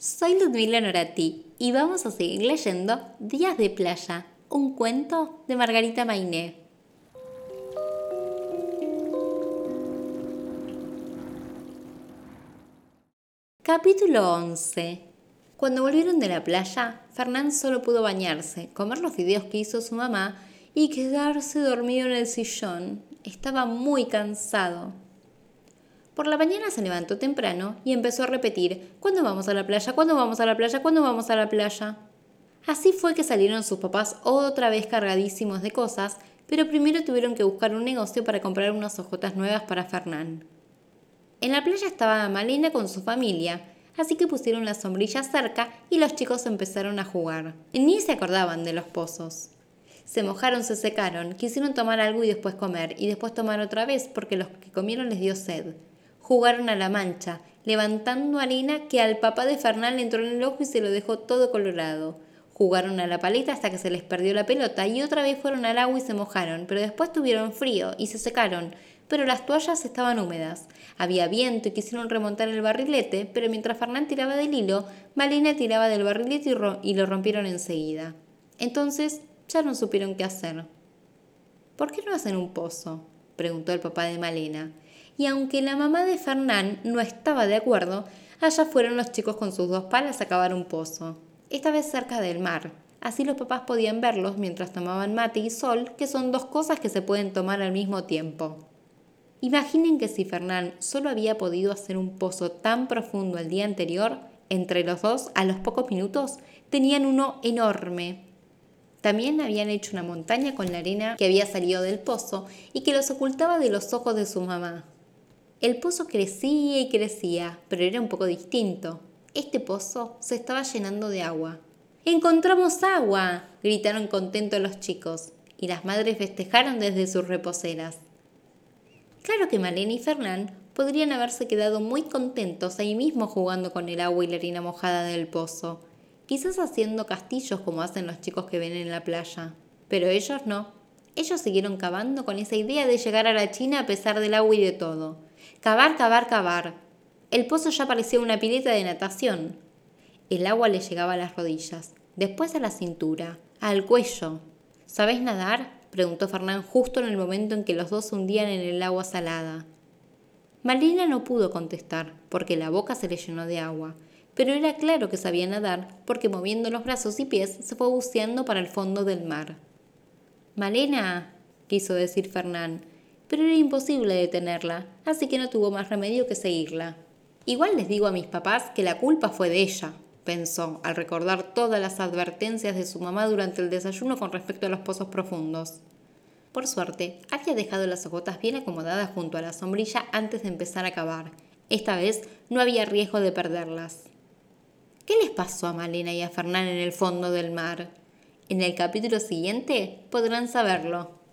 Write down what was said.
Soy Ludmila Norati y vamos a seguir leyendo Días de Playa, un cuento de Margarita Mainé. Capítulo 11 Cuando volvieron de la playa, Fernán solo pudo bañarse, comer los fideos que hizo su mamá y quedarse dormido en el sillón. Estaba muy cansado. Por la mañana se levantó temprano y empezó a repetir, ¿cuándo vamos a la playa? ¿Cuándo vamos a la playa? ¿Cuándo vamos a la playa? Así fue que salieron sus papás otra vez cargadísimos de cosas, pero primero tuvieron que buscar un negocio para comprar unas hojotas nuevas para Fernán. En la playa estaba Malena con su familia, así que pusieron las sombrillas cerca y los chicos empezaron a jugar. Ni se acordaban de los pozos. Se mojaron, se secaron, quisieron tomar algo y después comer, y después tomar otra vez porque los que comieron les dio sed jugaron a la mancha, levantando arena que al papá de Fernán le entró en el ojo y se lo dejó todo colorado. Jugaron a la paleta hasta que se les perdió la pelota y otra vez fueron al agua y se mojaron, pero después tuvieron frío y se secaron, pero las toallas estaban húmedas. Había viento y quisieron remontar el barrilete, pero mientras Fernán tiraba del hilo, Malena tiraba del barrilete y, y lo rompieron enseguida. Entonces ya no supieron qué hacer. ¿Por qué no hacen un pozo? preguntó el papá de Malena y aunque la mamá de Fernán no estaba de acuerdo, allá fueron los chicos con sus dos palas a cavar un pozo, esta vez cerca del mar. Así los papás podían verlos mientras tomaban mate y sol, que son dos cosas que se pueden tomar al mismo tiempo. Imaginen que si Fernán solo había podido hacer un pozo tan profundo el día anterior, entre los dos, a los pocos minutos, tenían uno enorme. También habían hecho una montaña con la arena que había salido del pozo y que los ocultaba de los ojos de su mamá. El pozo crecía y crecía, pero era un poco distinto. Este pozo se estaba llenando de agua. ¡Encontramos agua! gritaron contentos los chicos, y las madres festejaron desde sus reposeras. Claro que Malena y Fernán podrían haberse quedado muy contentos ahí mismo jugando con el agua y la harina mojada del pozo, quizás haciendo castillos como hacen los chicos que ven en la playa. Pero ellos no. Ellos siguieron cavando con esa idea de llegar a la China a pesar del agua y de todo. Cavar, cavar, cavar. El pozo ya parecía una pileta de natación. El agua le llegaba a las rodillas, después a la cintura, al cuello. ¿Sabés nadar? preguntó Fernán justo en el momento en que los dos hundían en el agua salada. Malina no pudo contestar, porque la boca se le llenó de agua, pero era claro que sabía nadar, porque moviendo los brazos y pies se fue buceando para el fondo del mar. Malena, quiso decir Fernán, pero era imposible detenerla, así que no tuvo más remedio que seguirla. Igual les digo a mis papás que la culpa fue de ella, pensó, al recordar todas las advertencias de su mamá durante el desayuno con respecto a los pozos profundos. Por suerte, había dejado las hojotas bien acomodadas junto a la sombrilla antes de empezar a cavar. Esta vez no había riesgo de perderlas. ¿Qué les pasó a Malena y a Fernán en el fondo del mar? En el capítulo siguiente podrán saberlo.